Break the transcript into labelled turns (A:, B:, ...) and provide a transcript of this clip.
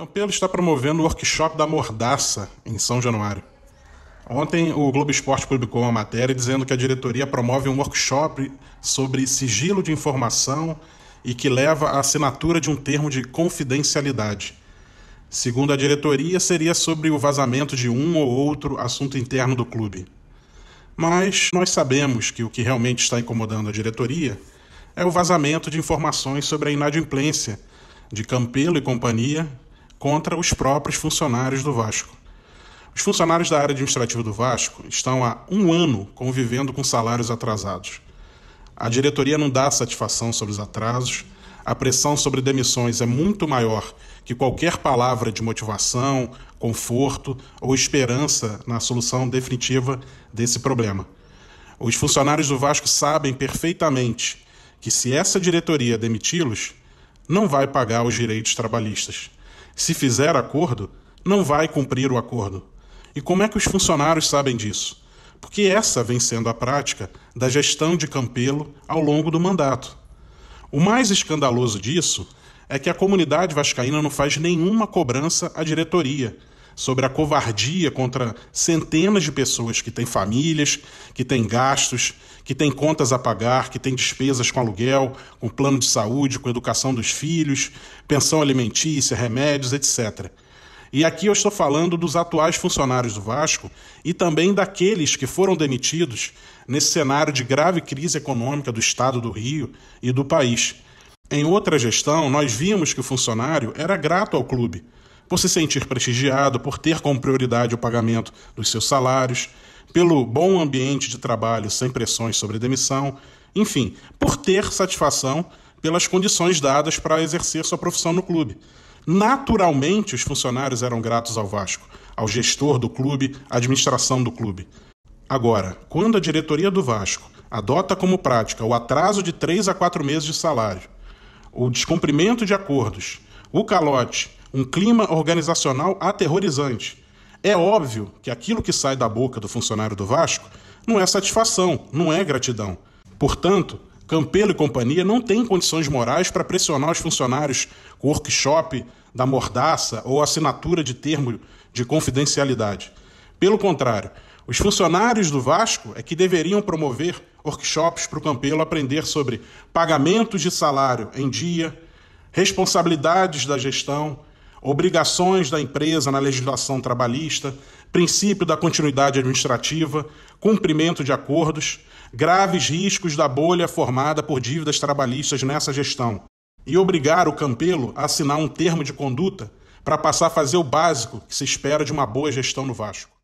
A: Campelo está promovendo o workshop da Mordaça em São Januário. Ontem o Globo Esporte publicou uma matéria dizendo que a diretoria promove um workshop sobre sigilo de informação e que leva à assinatura de um termo de confidencialidade. Segundo a diretoria, seria sobre o vazamento de um ou outro assunto interno do clube. Mas nós sabemos que o que realmente está incomodando a diretoria é o vazamento de informações sobre a inadimplência de Campelo e companhia contra os próprios funcionários do Vasco. Os funcionários da área administrativa do Vasco estão há um ano convivendo com salários atrasados. A diretoria não dá satisfação sobre os atrasos, a pressão sobre demissões é muito maior que qualquer palavra de motivação, conforto ou esperança na solução definitiva desse problema. Os funcionários do Vasco sabem perfeitamente que, se essa diretoria demiti-los, não vai pagar os direitos trabalhistas. Se fizer acordo, não vai cumprir o acordo. E como é que os funcionários sabem disso? Porque essa vem sendo a prática da gestão de Campelo ao longo do mandato. O mais escandaloso disso é que a comunidade vascaína não faz nenhuma cobrança à diretoria sobre a covardia contra centenas de pessoas que têm famílias, que têm gastos, que têm contas a pagar, que têm despesas com aluguel, com plano de saúde, com educação dos filhos, pensão alimentícia, remédios, etc. E aqui eu estou falando dos atuais funcionários do Vasco e também daqueles que foram demitidos nesse cenário de grave crise econômica do estado do Rio e do país. Em outra gestão, nós vimos que o funcionário era grato ao clube por se sentir prestigiado, por ter como prioridade o pagamento dos seus salários, pelo bom ambiente de trabalho sem pressões sobre demissão, enfim, por ter satisfação pelas condições dadas para exercer sua profissão no clube. Naturalmente, os funcionários eram gratos ao Vasco, ao gestor do clube, à administração do clube. Agora, quando a diretoria do Vasco adota como prática o atraso de três a quatro meses de salário, o descumprimento de acordos, o calote um clima organizacional aterrorizante. É óbvio que aquilo que sai da boca do funcionário do Vasco não é satisfação, não é gratidão. Portanto, Campelo e companhia não têm condições morais para pressionar os funcionários com workshop da mordaça ou assinatura de termo de confidencialidade. Pelo contrário, os funcionários do Vasco é que deveriam promover workshops para o Campelo aprender sobre pagamentos de salário em dia, responsabilidades da gestão, obrigações da empresa na legislação trabalhista, princípio da continuidade administrativa, cumprimento de acordos, graves riscos da bolha formada por dívidas trabalhistas nessa gestão, e obrigar o Campelo a assinar um termo de conduta para passar a fazer o básico que se espera de uma boa gestão no Vasco.